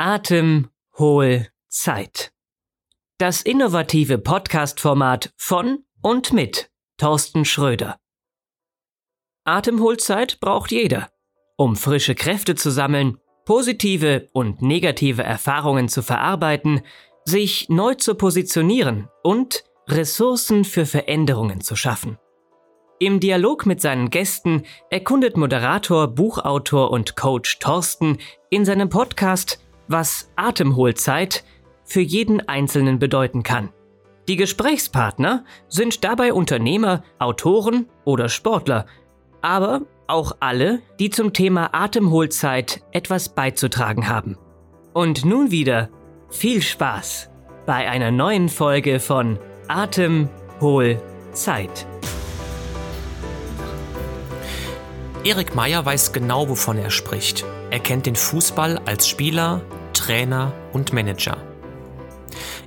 Atemholzeit. Das innovative Podcast-Format von und mit Thorsten Schröder. Atemholzeit braucht jeder, um frische Kräfte zu sammeln, positive und negative Erfahrungen zu verarbeiten, sich neu zu positionieren und Ressourcen für Veränderungen zu schaffen. Im Dialog mit seinen Gästen erkundet Moderator, Buchautor und Coach Thorsten in seinem Podcast, was Atemholzeit für jeden Einzelnen bedeuten kann. Die Gesprächspartner sind dabei Unternehmer, Autoren oder Sportler, aber auch alle, die zum Thema Atemholzeit etwas beizutragen haben. Und nun wieder viel Spaß bei einer neuen Folge von Atemholzeit. Erik Meyer weiß genau, wovon er spricht. Er kennt den Fußball als Spieler, Trainer und Manager.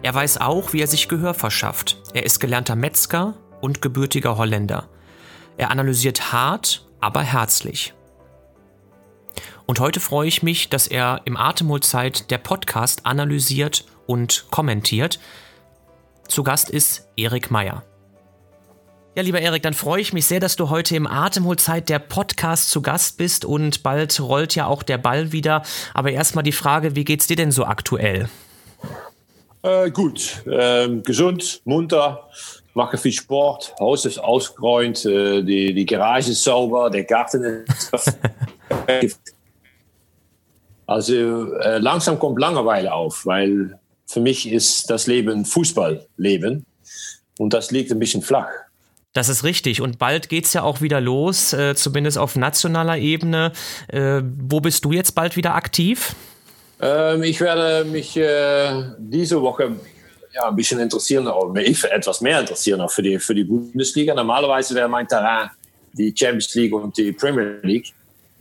Er weiß auch, wie er sich Gehör verschafft. Er ist gelernter Metzger und gebürtiger Holländer. Er analysiert hart, aber herzlich. Und heute freue ich mich, dass er im Atemholzeit der Podcast analysiert und kommentiert. Zu Gast ist Erik Meyer. Ja, lieber Erik, dann freue ich mich sehr, dass du heute im Atemholzeit der Podcast zu Gast bist und bald rollt ja auch der Ball wieder. Aber erstmal die Frage, wie geht's dir denn so aktuell? Äh, gut, ähm, gesund, munter, mache viel Sport, Haus ist ausgeräumt, äh, die, die Garage ist sauber, der Garten ist. also äh, langsam kommt Langeweile auf, weil für mich ist das Leben Fußballleben und das liegt ein bisschen flach. Das ist richtig. Und bald geht es ja auch wieder los, äh, zumindest auf nationaler Ebene. Äh, wo bist du jetzt bald wieder aktiv? Ähm, ich werde mich äh, diese Woche ja, ein bisschen interessieren, mich etwas mehr interessieren auch für die, für die Bundesliga. Normalerweise wäre mein Terrain die Champions League und die Premier League.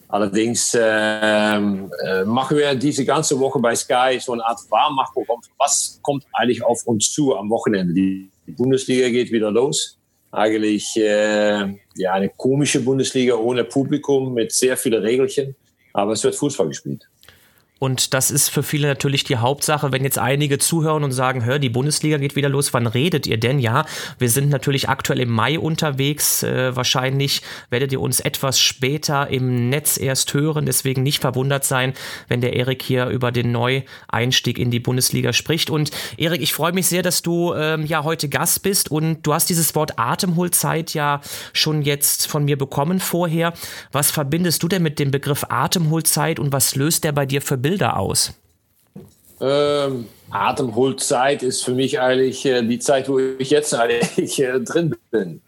Allerdings ähm, äh, machen wir diese ganze Woche bei Sky so eine Art Warmachprogramm. Was kommt eigentlich auf uns zu am Wochenende? Die Bundesliga geht wieder los eigentlich äh, ja, eine komische Bundesliga ohne Publikum mit sehr vielen Regelchen. Aber es wird Fußball gespielt. Und das ist für viele natürlich die Hauptsache, wenn jetzt einige zuhören und sagen, hör, die Bundesliga geht wieder los, wann redet ihr denn? Ja, wir sind natürlich aktuell im Mai unterwegs. Äh, wahrscheinlich werdet ihr uns etwas später im Netz erst hören. Deswegen nicht verwundert sein, wenn der Erik hier über den Neueinstieg in die Bundesliga spricht. Und Erik, ich freue mich sehr, dass du ähm, ja heute Gast bist und du hast dieses Wort Atemholzeit ja schon jetzt von mir bekommen vorher. Was verbindest du denn mit dem Begriff Atemholzeit und was löst der bei dir für Bilder? Bilder aus? Ähm, Atemholzeit ist für mich eigentlich äh, die Zeit, wo ich jetzt eigentlich äh, drin bin.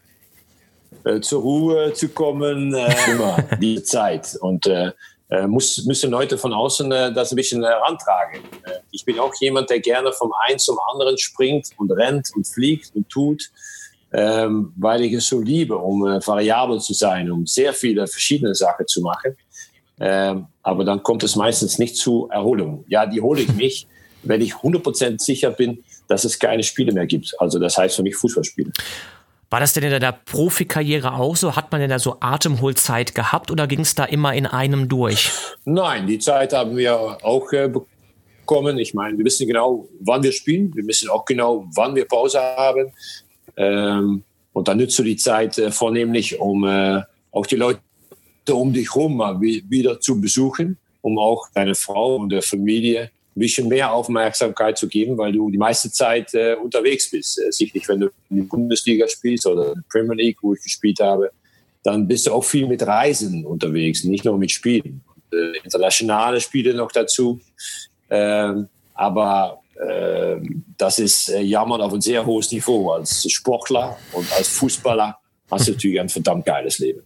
Äh, zur Ruhe zu kommen, äh, immer diese Zeit. Und äh, äh, muss, müssen Leute von außen das ein bisschen herantragen. ich bin auch jemand, der gerne vom einen zum anderen springt und rennt und fliegt und tut. Ähm, weil ich es so liebe, um variabel zu sein, um sehr viele verschiedene Sachen zu machen. Ähm, aber dann kommt es meistens nicht zu Erholung. Ja, die hole ich mich, wenn ich 100% sicher bin, dass es keine Spiele mehr gibt. Also das heißt für mich Fußballspiele. War das denn in der Profikarriere auch so? Hat man denn da so Atemholzeit gehabt oder ging es da immer in einem durch? Nein, die Zeit haben wir auch äh, bekommen. Ich meine, wir wissen genau, wann wir spielen. Wir wissen auch genau, wann wir Pause haben. Ähm, und dann nützt du die Zeit äh, vornehmlich, um äh, auch die Leute um dich herum mal wieder zu besuchen, um auch deine Frau und der Familie ein bisschen mehr Aufmerksamkeit zu geben, weil du die meiste Zeit äh, unterwegs bist. Äh, sicherlich, wenn du in der Bundesliga spielst oder in der Premier League, wo ich gespielt habe, dann bist du auch viel mit Reisen unterwegs, nicht nur mit Spielen. Äh, internationale Spiele noch dazu. Ähm, aber äh, das ist äh, Jammern auf ein sehr hohes Niveau. Als Sportler und als Fußballer hast du natürlich ein verdammt geiles Leben.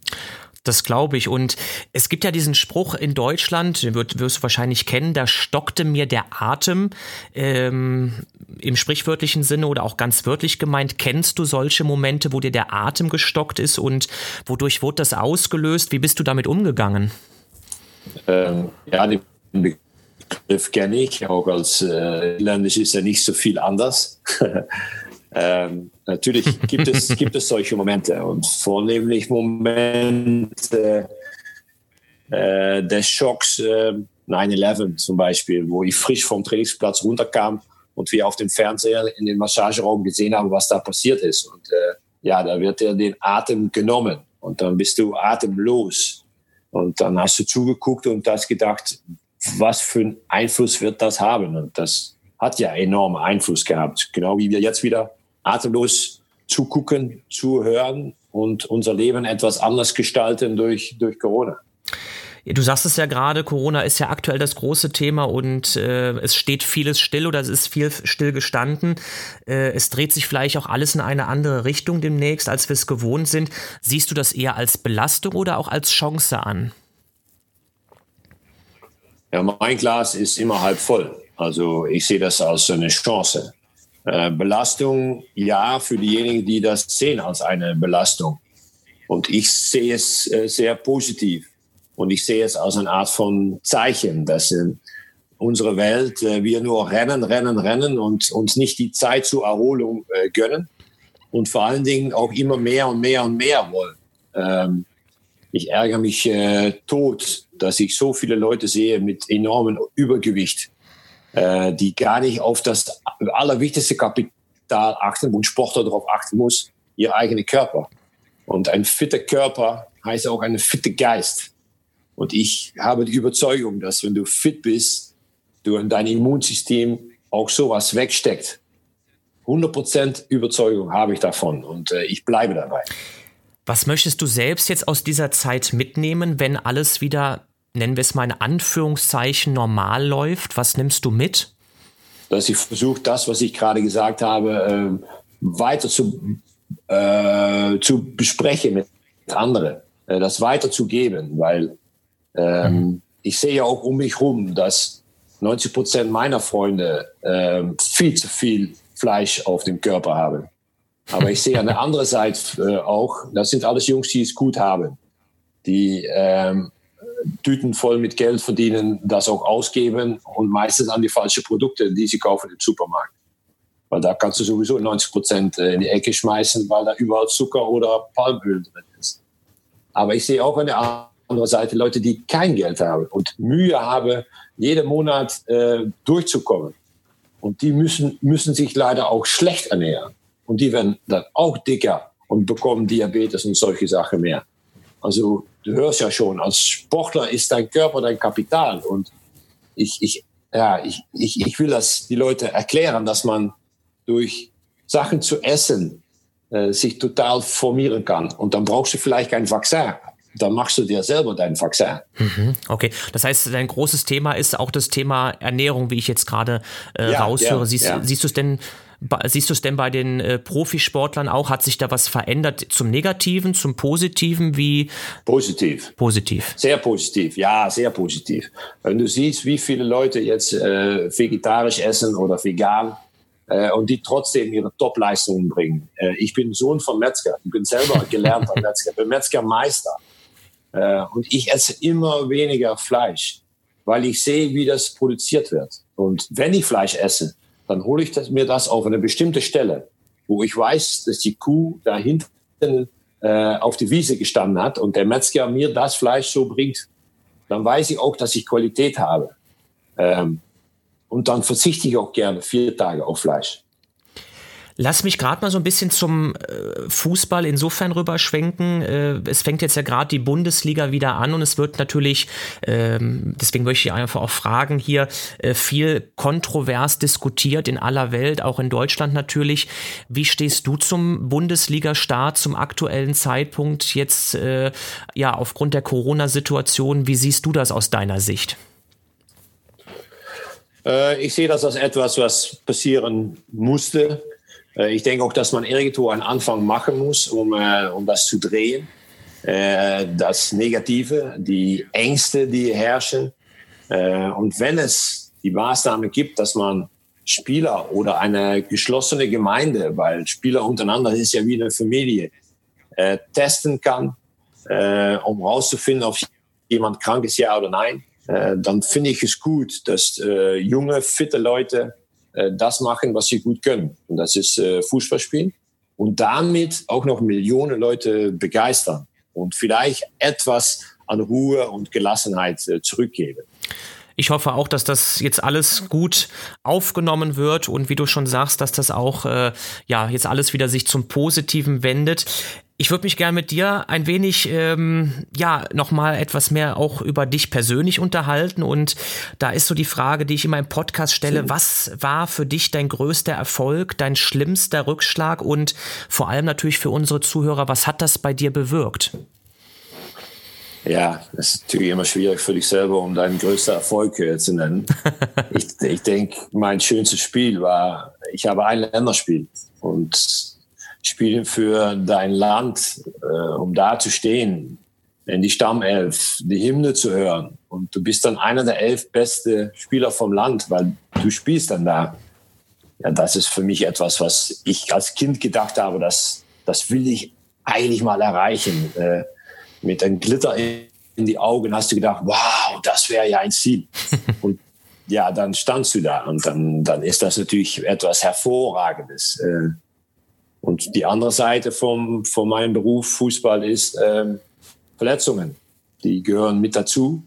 Das glaube ich. Und es gibt ja diesen Spruch in Deutschland, den wirst, wirst du wahrscheinlich kennen, da stockte mir der Atem. Ähm, Im sprichwörtlichen Sinne oder auch ganz wörtlich gemeint, kennst du solche Momente, wo dir der Atem gestockt ist und wodurch wurde das ausgelöst? Wie bist du damit umgegangen? Ähm, ja, den Begriff kenne ich. Auch als äh, Ländisch ist er nicht so viel anders. Ähm, natürlich gibt es, gibt es solche Momente und vornehmlich Momente äh, des Schocks, äh, 9-11 zum Beispiel, wo ich frisch vom Trainingsplatz runterkam und wir auf dem Fernseher in den Massageraum gesehen haben, was da passiert ist. Und äh, ja, da wird dir den Atem genommen und dann bist du atemlos. Und dann hast du zugeguckt und hast gedacht, was für einen Einfluss wird das haben? Und das hat ja enormen Einfluss gehabt. Genau wie wir jetzt wieder atemlos zugucken, zuhören und unser Leben etwas anders gestalten durch, durch Corona. Du sagst es ja gerade, Corona ist ja aktuell das große Thema und äh, es steht vieles still oder es ist viel still gestanden. Äh, es dreht sich vielleicht auch alles in eine andere Richtung demnächst, als wir es gewohnt sind. Siehst du das eher als Belastung oder auch als Chance an? Ja, mein Glas ist immer halb voll. Also ich sehe das als eine Chance. Äh, Belastung, ja, für diejenigen, die das sehen als eine Belastung. Und ich sehe es äh, sehr positiv. Und ich sehe es als eine Art von Zeichen, dass in unserer Welt äh, wir nur rennen, rennen, rennen und uns nicht die Zeit zur Erholung äh, gönnen. Und vor allen Dingen auch immer mehr und mehr und mehr wollen. Ähm, ich ärgere mich äh, tot, dass ich so viele Leute sehe mit enormem Übergewicht, äh, die gar nicht auf das allerwichtigste Kapital achten, wo ein Sportler darauf achten muss, ihr eigener Körper. Und ein fitter Körper heißt auch ein fitter Geist. Und ich habe die Überzeugung, dass wenn du fit bist, du in dein Immunsystem auch sowas wegsteckt. 100% Überzeugung habe ich davon und äh, ich bleibe dabei. Was möchtest du selbst jetzt aus dieser Zeit mitnehmen, wenn alles wieder, nennen wir es mal in Anführungszeichen, normal läuft? Was nimmst du mit? Dass ich versuche, das, was ich gerade gesagt habe, äh, weiter zu, äh, zu besprechen mit anderen, äh, das weiterzugeben, weil ähm, mhm. ich sehe ja auch um mich herum, dass 90 Prozent meiner Freunde äh, viel zu viel Fleisch auf dem Körper haben. Aber ich sehe an der anderen Seite äh, auch, das sind alles Jungs, die es gut haben, die ähm, Tüten voll mit Geld verdienen, das auch ausgeben und meistens an die falschen Produkte, die sie kaufen im Supermarkt. Weil da kannst du sowieso 90 Prozent äh, in die Ecke schmeißen, weil da überall Zucker oder Palmöl drin ist. Aber ich sehe auch an der anderen Seite Leute, die kein Geld haben und Mühe haben, jeden Monat äh, durchzukommen. Und die müssen, müssen sich leider auch schlecht ernähren. Und die werden dann auch dicker und bekommen Diabetes und solche Sachen mehr. Also du hörst ja schon, als Sportler ist dein Körper dein Kapital. Und ich, ich, ja, ich, ich, ich will das die Leute erklären, dass man durch Sachen zu essen äh, sich total formieren kann. Und dann brauchst du vielleicht kein Vaccin. Dann machst du dir selber dein Vaccin. Mhm, okay, das heißt, dein großes Thema ist auch das Thema Ernährung, wie ich jetzt gerade äh, ja, raushöre. Ja, siehst, ja. siehst du es denn Siehst du es denn bei den äh, Profisportlern auch? Hat sich da was verändert zum Negativen, zum Positiven? Wie? Positiv. Positiv. Sehr positiv, ja, sehr positiv. Wenn du siehst, wie viele Leute jetzt äh, vegetarisch essen oder vegan äh, und die trotzdem ihre Topleistungen bringen. Äh, ich bin Sohn von Metzger. Ich bin selber gelernter Metzger. Ich bin Metzgermeister. Äh, und ich esse immer weniger Fleisch, weil ich sehe, wie das produziert wird. Und wenn ich Fleisch esse, dann hole ich das, mir das auf eine bestimmte Stelle, wo ich weiß, dass die Kuh da hinten äh, auf die Wiese gestanden hat und der Metzger mir das Fleisch so bringt. Dann weiß ich auch, dass ich Qualität habe. Ähm, und dann verzichte ich auch gerne vier Tage auf Fleisch. Lass mich gerade mal so ein bisschen zum äh, Fußball insofern rüberschwenken. Äh, es fängt jetzt ja gerade die Bundesliga wieder an und es wird natürlich, ähm, deswegen möchte ich einfach auch fragen, hier äh, viel kontrovers diskutiert in aller Welt, auch in Deutschland natürlich. Wie stehst du zum Bundesliga-Start, zum aktuellen Zeitpunkt jetzt, ja, aufgrund der Corona-Situation? Wie siehst du das aus deiner Sicht? Ich sehe das als etwas, was passieren musste. Äh, ich denke auch, dass man irgendwo einen Anfang machen muss, um, äh, um das zu drehen. Äh, das Negative, die Ängste, die herrschen. und wenn es die Maßnahme gibt, dass man Spieler oder eine geschlossene Gemeinde, weil Spieler untereinander ist ja wie eine Familie, testen kann, um herauszufinden, ob jemand krank ist, ja oder nein, dann finde ich es gut, dass junge, fitte Leute äh, das machen, was sie gut können. Und das ist äh, Fußball spielen und damit auch noch Millionen Leute begeistern und vielleicht etwas an Ruhe und Gelassenheit äh, zurückgeben. Ich hoffe auch, dass das jetzt alles gut aufgenommen wird und wie du schon sagst, dass das auch äh, ja jetzt alles wieder sich zum Positiven wendet. Ich würde mich gerne mit dir ein wenig, ähm, ja, nochmal etwas mehr auch über dich persönlich unterhalten. Und da ist so die Frage, die ich immer im Podcast stelle, was war für dich dein größter Erfolg, dein schlimmster Rückschlag und vor allem natürlich für unsere Zuhörer, was hat das bei dir bewirkt? Ja, das ist natürlich immer schwierig für dich selber, um deinen größten Erfolg äh, zu nennen. ich, ich denke, mein schönstes Spiel war, ich habe ein Länderspiel und spielen für dein Land, äh, um da zu stehen, in die Stammelf, die Hymne zu hören. Und du bist dann einer der elf beste Spieler vom Land, weil du spielst dann da. Ja, das ist für mich etwas, was ich als Kind gedacht habe, das, das will ich eigentlich mal erreichen. Äh, mit einem Glitter in die Augen hast du gedacht, wow, das wäre ja ein Ziel. Und ja, dann standst du da und dann, dann ist das natürlich etwas Hervorragendes. Äh, und die andere Seite vom, von meinem Beruf Fußball ist ähm, Verletzungen. Die gehören mit dazu.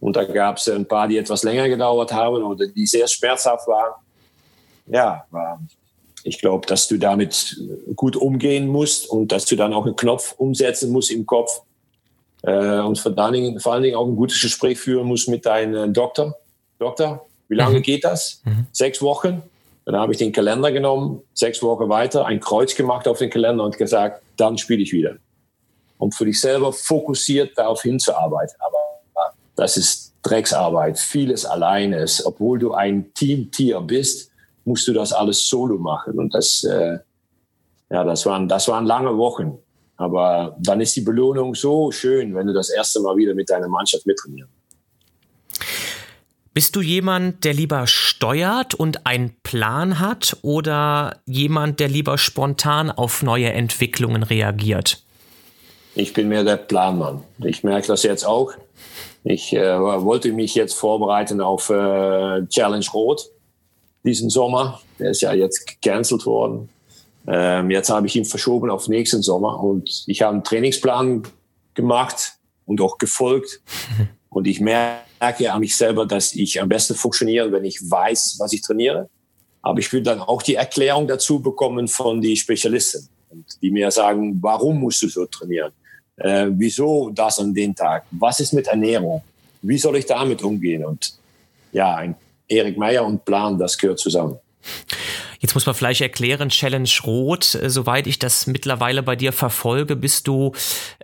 Und da gab es ein paar, die etwas länger gedauert haben oder die sehr schmerzhaft waren. Ja, ich glaube, dass du damit gut umgehen musst und dass du dann auch einen Knopf umsetzen musst im Kopf. Äh, und vor allen, Dingen, vor allen Dingen auch ein gutes Gespräch führen musst mit deinem Doktor. Doktor, wie lange mhm. geht das? Mhm. Sechs Wochen? Dann habe ich den Kalender genommen, sechs Wochen weiter, ein Kreuz gemacht auf den Kalender und gesagt, dann spiele ich wieder. Um für dich selber fokussiert darauf hinzuarbeiten. Aber das ist Drecksarbeit, vieles alleine. Obwohl du ein Teamtier bist, musst du das alles solo machen. Und das, äh, ja, das waren, das waren lange Wochen. Aber dann ist die Belohnung so schön, wenn du das erste Mal wieder mit deiner Mannschaft mittrainierst. Bist du jemand, der lieber steuert und einen Plan hat oder jemand, der lieber spontan auf neue Entwicklungen reagiert? Ich bin mehr der Planmann. Ich merke das jetzt auch. Ich äh, wollte mich jetzt vorbereiten auf äh, Challenge Rot diesen Sommer. Der ist ja jetzt gecancelt worden. Ähm, jetzt habe ich ihn verschoben auf nächsten Sommer und ich habe einen Trainingsplan gemacht und auch gefolgt. Und ich merke an mich selber, dass ich am besten funktioniere, wenn ich weiß, was ich trainiere. Aber ich will dann auch die Erklärung dazu bekommen von den Spezialisten, die mir sagen, warum musst du so trainieren? Äh, wieso das an den Tag? Was ist mit Ernährung? Wie soll ich damit umgehen? Und ja, ein Erik Meyer und Plan, das gehört zusammen. Jetzt muss man vielleicht erklären, Challenge Rot, äh, soweit ich das mittlerweile bei dir verfolge, bist du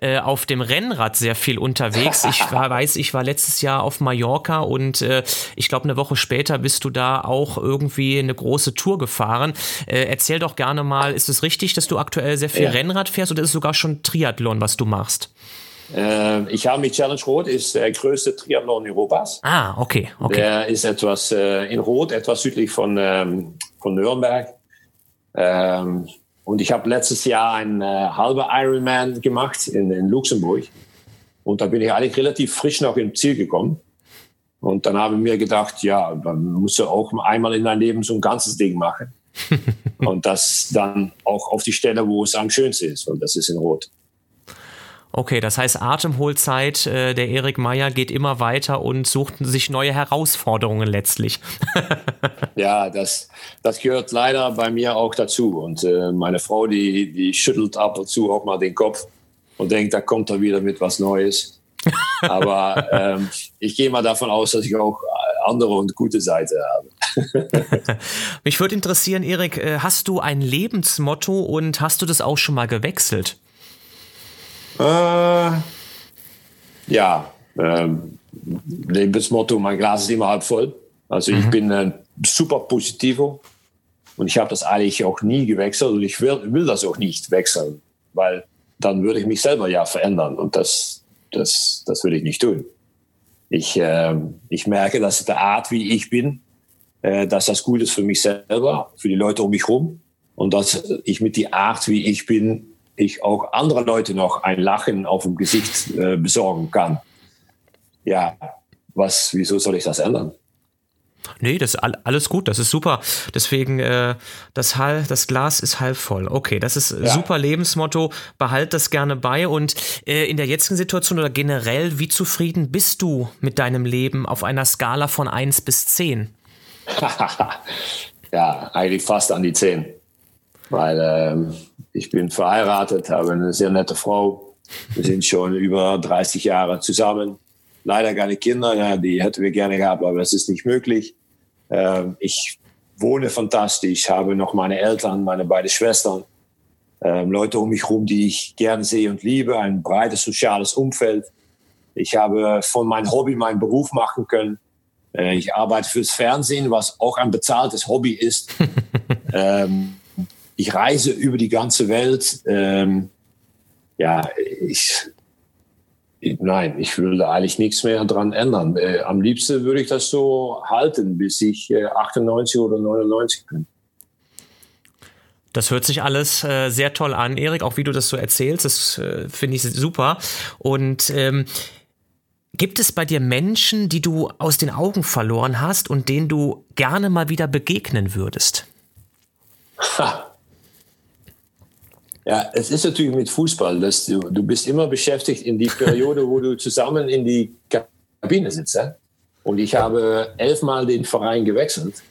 äh, auf dem Rennrad sehr viel unterwegs. Ich war, weiß, ich war letztes Jahr auf Mallorca und äh, ich glaube, eine Woche später bist du da auch irgendwie eine große Tour gefahren. Äh, erzähl doch gerne mal, ist es richtig, dass du aktuell sehr viel ja. Rennrad fährst oder ist es sogar schon Triathlon, was du machst? Äh, ich habe mit Challenge Rot, ist der größte Triathlon Europas. Ah, okay. okay. Der ist etwas äh, in Rot, etwas südlich von, ähm, von Nürnberg. Ähm, und ich habe letztes Jahr einen äh, halber Ironman gemacht in, in Luxemburg. Und da bin ich eigentlich relativ frisch noch ins Ziel gekommen. Und dann habe ich mir gedacht, ja, dann musst du auch einmal in deinem Leben so ein ganzes Ding machen. und das dann auch auf die Stelle, wo es am schönsten ist. Und das ist in Rot. Okay, das heißt, Atemholzeit, äh, der Erik Meyer geht immer weiter und sucht sich neue Herausforderungen letztlich. ja, das, das gehört leider bei mir auch dazu. Und äh, meine Frau, die, die schüttelt ab und zu auch mal den Kopf und denkt, da kommt er wieder mit was Neues. Aber ähm, ich gehe mal davon aus, dass ich auch andere und gute Seite habe. Mich würde interessieren, Erik, äh, hast du ein Lebensmotto und hast du das auch schon mal gewechselt? Äh, ja, ähm, Lebensmotto, mein Glas ist immer halb voll. Also mhm. ich bin ein super positivo und ich habe das eigentlich auch nie gewechselt und ich will, will das auch nicht wechseln, weil dann würde ich mich selber ja verändern und das, das, das will ich nicht tun. Ich, äh, ich merke, dass die Art, wie ich bin, äh, dass das gut ist für mich selber, für die Leute um mich herum und dass ich mit der Art, wie ich bin, ich auch andere Leute noch ein Lachen auf dem Gesicht äh, besorgen kann. Ja, was, wieso soll ich das ändern? Nee, das ist alles gut, das ist super. Deswegen, äh, das, halb, das Glas ist halb voll. Okay, das ist ja. super Lebensmotto. Behalt das gerne bei. Und äh, in der jetzigen Situation oder generell, wie zufrieden bist du mit deinem Leben auf einer Skala von 1 bis 10? ja, eigentlich fast an die 10. Weil ähm, ich bin verheiratet, habe eine sehr nette Frau. Wir sind schon über 30 Jahre zusammen leider keine Kinder, ja, die hätten wir gerne gehabt, aber das ist nicht möglich. Ähm, ich wohne fantastisch, habe noch meine Eltern, meine beiden Schwestern, ähm, Leute um mich herum, die ich gerne sehe und liebe, ein breites soziales Umfeld. Ich habe von meinem Hobby meinen Beruf machen können. Äh, ich arbeite fürs Fernsehen, was auch ein bezahltes Hobby ist. ähm, ich reise über die ganze Welt. Ähm, ja, ich, Nein, ich würde eigentlich nichts mehr daran ändern. Äh, am liebsten würde ich das so halten, bis ich äh, 98 oder 99 bin. Das hört sich alles äh, sehr toll an, Erik, auch wie du das so erzählst. Das äh, finde ich super. Und ähm, gibt es bei dir Menschen, die du aus den Augen verloren hast und denen du gerne mal wieder begegnen würdest? Ha. Ja, es ist natürlich mit Fußball, dass du, du bist immer beschäftigt in die Periode, wo du zusammen in die Kabine sitzt. Und ich habe elfmal den Verein gewechselt.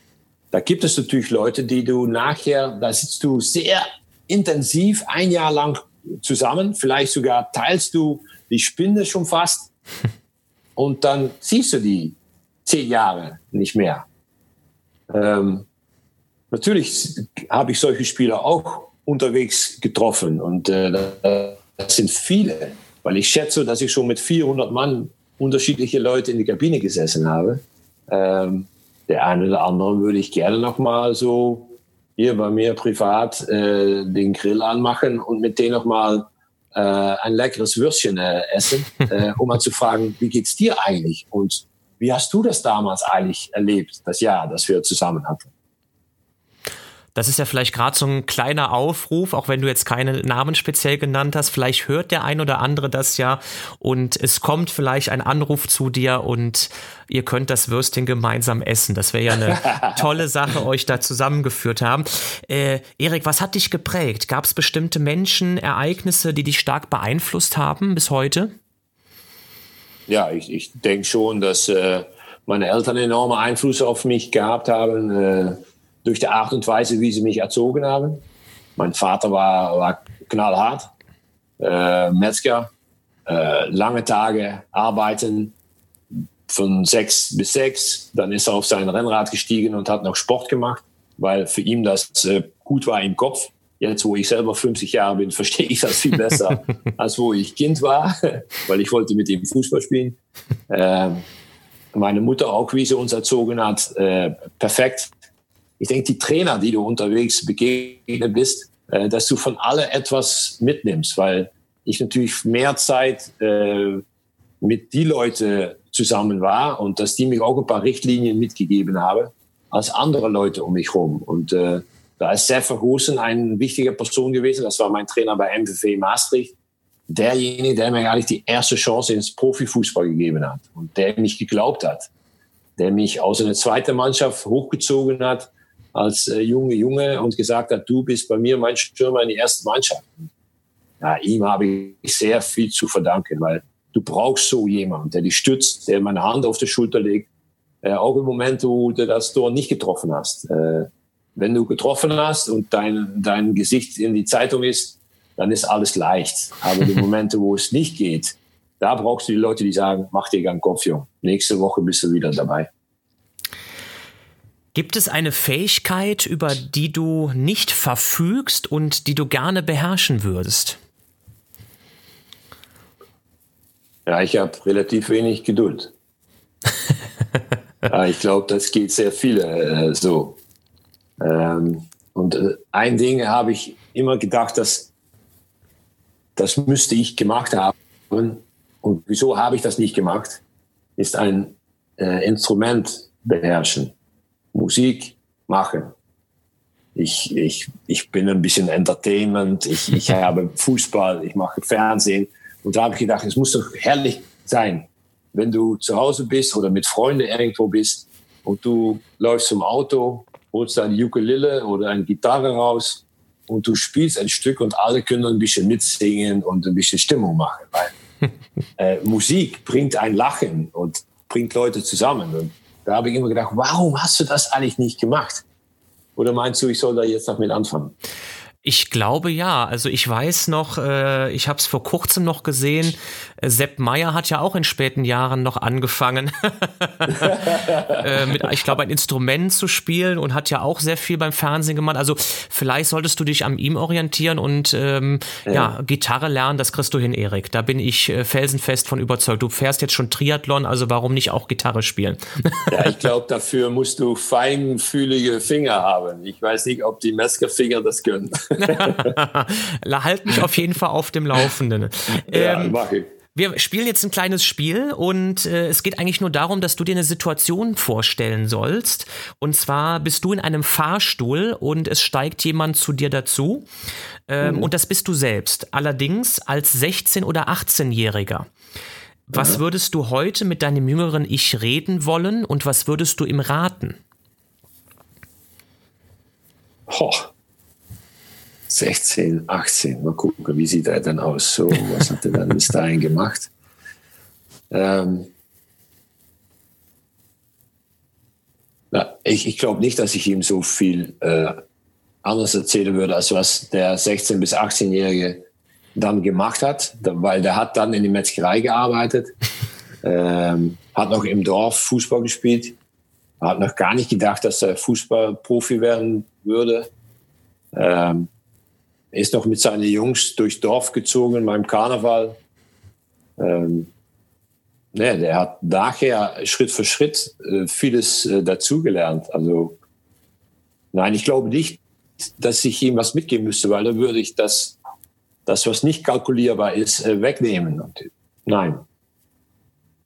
Da gibt es natürlich Leute, die du nachher, da sitzt du sehr intensiv ein Jahr lang zusammen. Vielleicht sogar teilst du die Spinde schon fast. Und dann siehst du die zehn Jahre nicht mehr. Ähm, natürlich habe ich solche Spieler auch unterwegs getroffen. Und äh, das sind viele, weil ich schätze, dass ich schon mit 400 Mann unterschiedliche Leute in die Kabine gesessen habe. Ähm, der eine oder andere würde ich gerne noch mal so hier bei mir privat äh, den Grill anmachen und mit denen noch mal äh, ein leckeres Würstchen äh, essen, äh, um mal zu fragen, wie geht's dir eigentlich und wie hast du das damals eigentlich erlebt, das Jahr, das wir zusammen hatten? Das ist ja vielleicht gerade so ein kleiner Aufruf, auch wenn du jetzt keine Namen speziell genannt hast. Vielleicht hört der ein oder andere das ja und es kommt vielleicht ein Anruf zu dir und ihr könnt das Würstchen gemeinsam essen. Das wäre ja eine tolle Sache, euch da zusammengeführt haben. Äh, Erik, was hat dich geprägt? Gab es bestimmte Menschen, Ereignisse, die dich stark beeinflusst haben bis heute? Ja, ich, ich denke schon, dass äh, meine Eltern enorme Einfluss auf mich gehabt haben. Äh durch die Art und Weise, wie sie mich erzogen haben. Mein Vater war, war knallhart, äh, Metzger, äh, lange Tage arbeiten, von sechs bis sechs. Dann ist er auf sein Rennrad gestiegen und hat noch Sport gemacht, weil für ihn das äh, gut war im Kopf. Jetzt, wo ich selber 50 Jahre bin, verstehe ich das viel besser, als wo ich Kind war, weil ich wollte mit ihm Fußball spielen. Äh, meine Mutter auch, wie sie uns erzogen hat, äh, perfekt ich denke, die Trainer, die du unterwegs begegnet bist, äh, dass du von alle etwas mitnimmst, weil ich natürlich mehr Zeit äh, mit die Leute zusammen war und dass die mich auch ein paar Richtlinien mitgegeben haben als andere Leute um mich herum. Und äh, da ist Seth Verhoeven eine wichtige Person gewesen. Das war mein Trainer bei MVV Maastricht. Derjenige, der mir eigentlich die erste Chance ins Profifußball gegeben hat und der mich geglaubt hat, der mich aus einer zweiten Mannschaft hochgezogen hat als äh, junge Junge und gesagt hat, du bist bei mir mein Stürmer in die erste Mannschaft. Ja, ihm habe ich sehr viel zu verdanken, weil du brauchst so jemanden, der dich stützt, der meine Hand auf die Schulter legt, äh, auch im Moment, wo du das Tor nicht getroffen hast. Äh, wenn du getroffen hast und dein, dein Gesicht in die Zeitung ist, dann ist alles leicht. Aber die Momente, wo es nicht geht, da brauchst du die Leute, die sagen, mach dir keinen Kopf, Jung. Nächste Woche bist du wieder dabei. Gibt es eine Fähigkeit, über die du nicht verfügst und die du gerne beherrschen würdest? Ja, ich habe relativ wenig Geduld. ich glaube, das geht sehr viele äh, so. Ähm, und äh, ein Ding habe ich immer gedacht, dass das müsste ich gemacht haben. Und wieso habe ich das nicht gemacht? Ist ein äh, Instrument beherrschen. Musik machen. Ich, ich, ich bin ein bisschen Entertainment, ich, ich habe Fußball, ich mache Fernsehen. Und da habe ich gedacht, es muss doch herrlich sein, wenn du zu Hause bist oder mit Freunden irgendwo bist und du läufst zum Auto, holst deine Ukulele oder eine Gitarre raus und du spielst ein Stück und alle können ein bisschen mitsingen und ein bisschen Stimmung machen. Weil äh, Musik bringt ein Lachen und bringt Leute zusammen. Und da habe ich immer gedacht, warum hast du das eigentlich nicht gemacht? Oder meinst du, ich soll da jetzt noch mit anfangen? Ich glaube ja. Also ich weiß noch, äh, ich habe es vor kurzem noch gesehen. Sepp Meyer hat ja auch in späten Jahren noch angefangen, äh, mit, ich glaube, ein Instrument zu spielen und hat ja auch sehr viel beim Fernsehen gemacht. Also vielleicht solltest du dich an ihm orientieren und ähm, ja. ja. Gitarre lernen. Das kriegst du hin, Erik. Da bin ich äh, felsenfest von überzeugt. Du fährst jetzt schon Triathlon, also warum nicht auch Gitarre spielen? ja, ich glaube, dafür musst du feinfühlige Finger haben. Ich weiß nicht, ob die Metzgerfinger das können. halt mich auf jeden Fall auf dem Laufenden. ja, ähm, mach ich. Wir spielen jetzt ein kleines Spiel und äh, es geht eigentlich nur darum, dass du dir eine Situation vorstellen sollst. Und zwar bist du in einem Fahrstuhl und es steigt jemand zu dir dazu. Ähm, mhm. Und das bist du selbst. Allerdings als 16- oder 18-Jähriger. Was mhm. würdest du heute mit deinem jüngeren Ich reden wollen und was würdest du ihm raten? Hoch. 16, 18. Mal gucken, wie sieht er dann aus? So, was hat er dann bis dahin gemacht? Ähm, na, ich, ich glaube nicht, dass ich ihm so viel äh, anders erzählen würde, als was der 16- bis 18-Jährige dann gemacht hat, weil der hat dann in die Metzgerei gearbeitet, ähm, hat noch im Dorf Fußball gespielt, hat noch gar nicht gedacht, dass er Fußballprofi werden würde. Ähm, er ist noch mit seinen Jungs durchs Dorf gezogen beim Karneval. Ähm, ne, der hat nachher Schritt für Schritt äh, vieles äh, dazugelernt. Also nein, ich glaube nicht, dass ich ihm was mitgeben müsste, weil dann würde ich das, das was nicht kalkulierbar ist, äh, wegnehmen. Und, nein.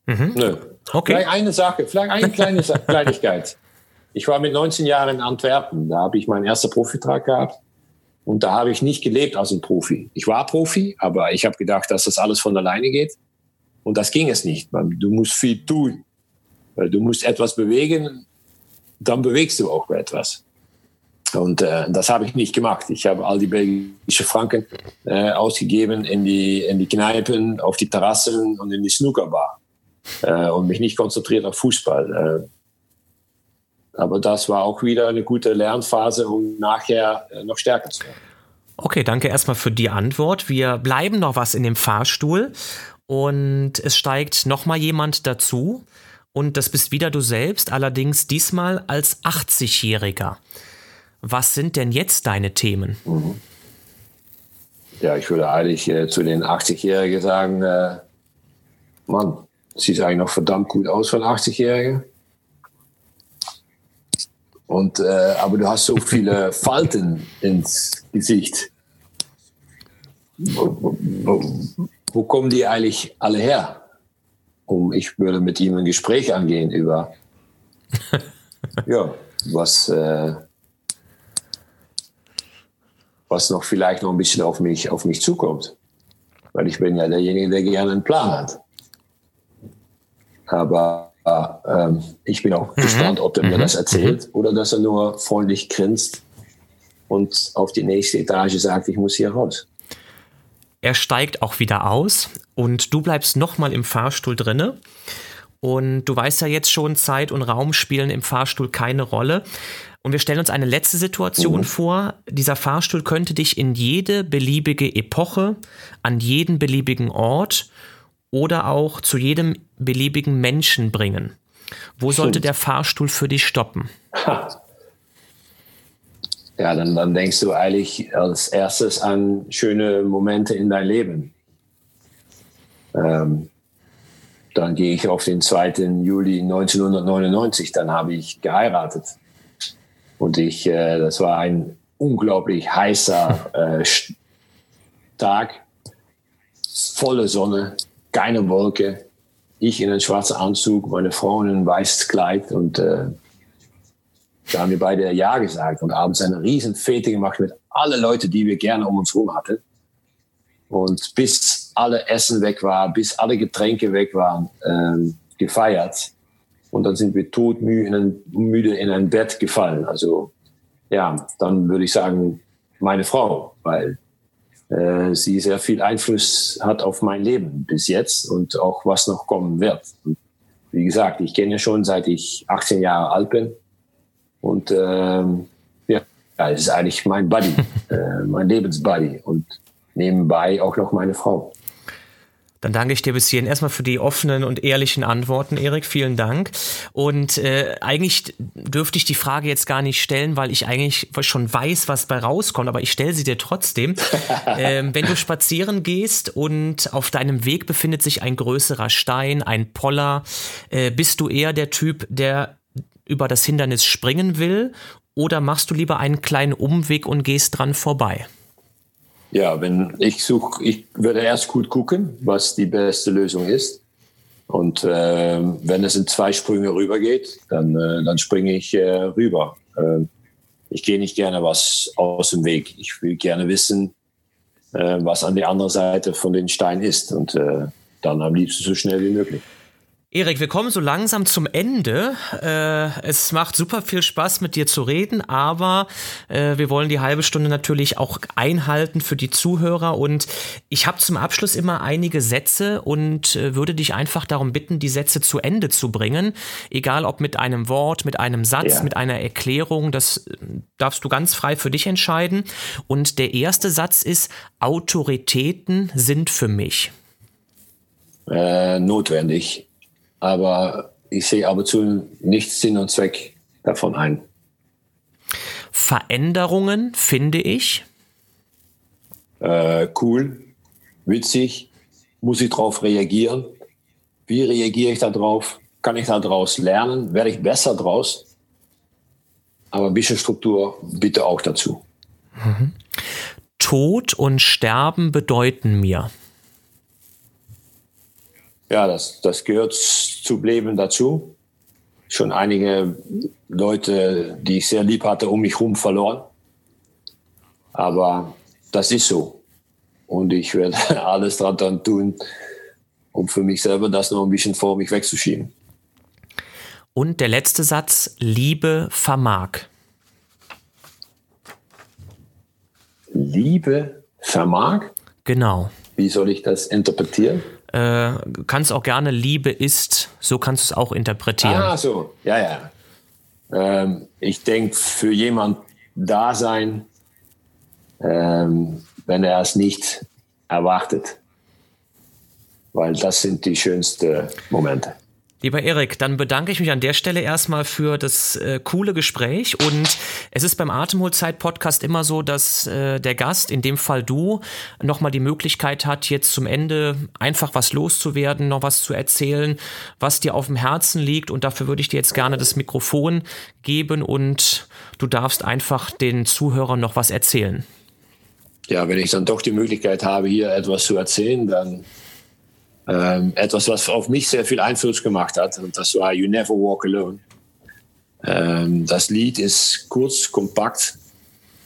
Mhm. Nö. Okay. Vielleicht eine Sache, vielleicht eine kleine Kleinigkeit. Ich war mit 19 Jahren in Antwerpen. Da habe ich meinen ersten Profitrag gehabt. Und da habe ich nicht gelebt als ein Profi. Ich war Profi, aber ich habe gedacht, dass das alles von alleine geht. Und das ging es nicht. Du musst viel tun. Du musst etwas bewegen, dann bewegst du auch etwas. Und äh, das habe ich nicht gemacht. Ich habe all die belgischen Franken äh, ausgegeben in die, in die Kneipen, auf die Terrassen und in die Snookerbar. Äh, und mich nicht konzentriert auf Fußball. Aber das war auch wieder eine gute Lernphase, um nachher äh, noch stärker zu werden. Okay, danke erstmal für die Antwort. Wir bleiben noch was in dem Fahrstuhl und es steigt nochmal jemand dazu und das bist wieder du selbst, allerdings diesmal als 80-Jähriger. Was sind denn jetzt deine Themen? Mhm. Ja, ich würde eigentlich äh, zu den 80-Jährigen sagen, äh, Mann, sieht eigentlich noch verdammt gut aus für einen 80-Jährigen. Und, äh, aber du hast so viele Falten ins Gesicht. Wo, wo, wo, kommen die eigentlich alle her? Um, ich würde mit ihm ein Gespräch angehen über, ja, was, äh, was noch vielleicht noch ein bisschen auf mich, auf mich zukommt. Weil ich bin ja derjenige, der gerne einen Plan hat. Aber ähm, ich bin auch mhm. gespannt, ob er mir mhm. das erzählt oder dass er nur freundlich grinst und auf die nächste Etage sagt, ich muss hier raus. Er steigt auch wieder aus und du bleibst nochmal im Fahrstuhl drinne. Und du weißt ja jetzt schon, Zeit und Raum spielen im Fahrstuhl keine Rolle. Und wir stellen uns eine letzte Situation mhm. vor. Dieser Fahrstuhl könnte dich in jede beliebige Epoche, an jeden beliebigen Ort oder auch zu jedem beliebigen Menschen bringen. Wo Stimmt. sollte der Fahrstuhl für dich stoppen? Ja, dann, dann denkst du eigentlich als erstes an schöne Momente in dein Leben. Ähm, dann gehe ich auf den 2. Juli 1999, dann habe ich geheiratet. Und ich, äh, das war ein unglaublich heißer äh, Tag, volle Sonne, keine Wolke. Ich in einem schwarzen Anzug, meine Frau in einem weißes Kleid und äh, da haben wir beide Ja gesagt und abends eine riesen Fete gemacht mit allen Leuten, die wir gerne um uns herum hatten. Und bis alle Essen weg war, bis alle Getränke weg waren, ähm, gefeiert. und dann sind wir todmüde in ein Bett gefallen. Also ja, dann würde ich sagen, meine Frau, weil äh, sie sehr viel Einfluss hat auf mein Leben bis jetzt und auch was noch kommen wird. Und wie gesagt, ich kenne schon seit ich 18 Jahre alt bin und ähm, ja, es ist eigentlich mein Buddy, äh, mein Lebensbuddy und nebenbei auch noch meine Frau. Dann danke ich dir bis hierhin erstmal für die offenen und ehrlichen Antworten, Erik. Vielen Dank. Und äh, eigentlich dürfte ich die Frage jetzt gar nicht stellen, weil ich eigentlich schon weiß, was bei rauskommt, aber ich stelle sie dir trotzdem. ähm, wenn du spazieren gehst und auf deinem Weg befindet sich ein größerer Stein, ein Poller, äh, bist du eher der Typ, der über das Hindernis springen will oder machst du lieber einen kleinen Umweg und gehst dran vorbei? Ja, wenn ich suche, ich würde erst gut gucken, was die beste Lösung ist. Und äh, wenn es in zwei Sprünge rüber geht, dann, äh, dann springe ich äh, rüber. Äh, ich gehe nicht gerne was aus dem Weg. Ich will gerne wissen, äh, was an der anderen Seite von den Steinen ist. Und äh, dann am liebsten so schnell wie möglich. Erik, wir kommen so langsam zum Ende. Äh, es macht super viel Spaß, mit dir zu reden, aber äh, wir wollen die halbe Stunde natürlich auch einhalten für die Zuhörer. Und ich habe zum Abschluss immer einige Sätze und äh, würde dich einfach darum bitten, die Sätze zu Ende zu bringen. Egal ob mit einem Wort, mit einem Satz, ja. mit einer Erklärung, das äh, darfst du ganz frei für dich entscheiden. Und der erste Satz ist, Autoritäten sind für mich. Äh, notwendig aber ich sehe ab und zu nicht Sinn und Zweck davon ein. Veränderungen finde ich. Äh, cool, witzig, muss ich darauf reagieren? Wie reagiere ich darauf? Kann ich daraus lernen? Werde ich besser draus? Aber ein bisschen Struktur bitte auch dazu. Mhm. Tod und Sterben bedeuten mir ja, das, das gehört zu Leben dazu. Schon einige Leute, die ich sehr lieb hatte, um mich herum verloren. Aber das ist so. Und ich werde alles daran tun, um für mich selber das noch ein bisschen vor mich wegzuschieben. Und der letzte Satz, Liebe vermag. Liebe vermag? Genau. Wie soll ich das interpretieren? Äh, kannst auch gerne Liebe ist, so kannst du es auch interpretieren. Ah, so, ja, ja. Ähm, ich denke, für jemand da sein, ähm, wenn er es nicht erwartet. Weil das sind die schönsten Momente. Lieber Erik, dann bedanke ich mich an der Stelle erstmal für das äh, coole Gespräch. Und es ist beim Atemholzeit-Podcast immer so, dass äh, der Gast, in dem Fall du, nochmal die Möglichkeit hat, jetzt zum Ende einfach was loszuwerden, noch was zu erzählen, was dir auf dem Herzen liegt. Und dafür würde ich dir jetzt gerne das Mikrofon geben und du darfst einfach den Zuhörern noch was erzählen. Ja, wenn ich dann doch die Möglichkeit habe, hier etwas zu erzählen, dann ähm, etwas, was auf mich sehr viel Einfluss gemacht hat. Und das war You Never Walk Alone. Ähm, das Lied ist kurz, kompakt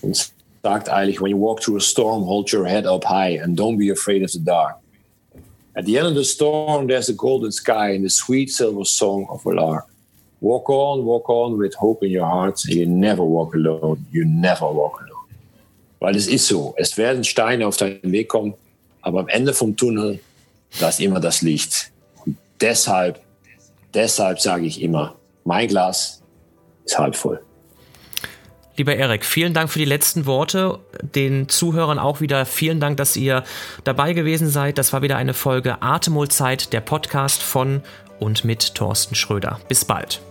und sagt eigentlich, when you walk through a storm, hold your head up high and don't be afraid of the dark. At the end of the storm, there's a golden sky and the sweet silver song of a lark. Walk on, walk on with hope in your heart. You never walk alone. You never walk alone. Weil es ist so. Es werden Steine auf deinen Weg kommen, aber am Ende vom Tunnel da ist immer das Licht. Und deshalb, deshalb sage ich immer, mein Glas ist halb voll. Lieber Erik, vielen Dank für die letzten Worte. Den Zuhörern auch wieder vielen Dank, dass ihr dabei gewesen seid. Das war wieder eine Folge Atemholzeit, der Podcast von und mit Thorsten Schröder. Bis bald.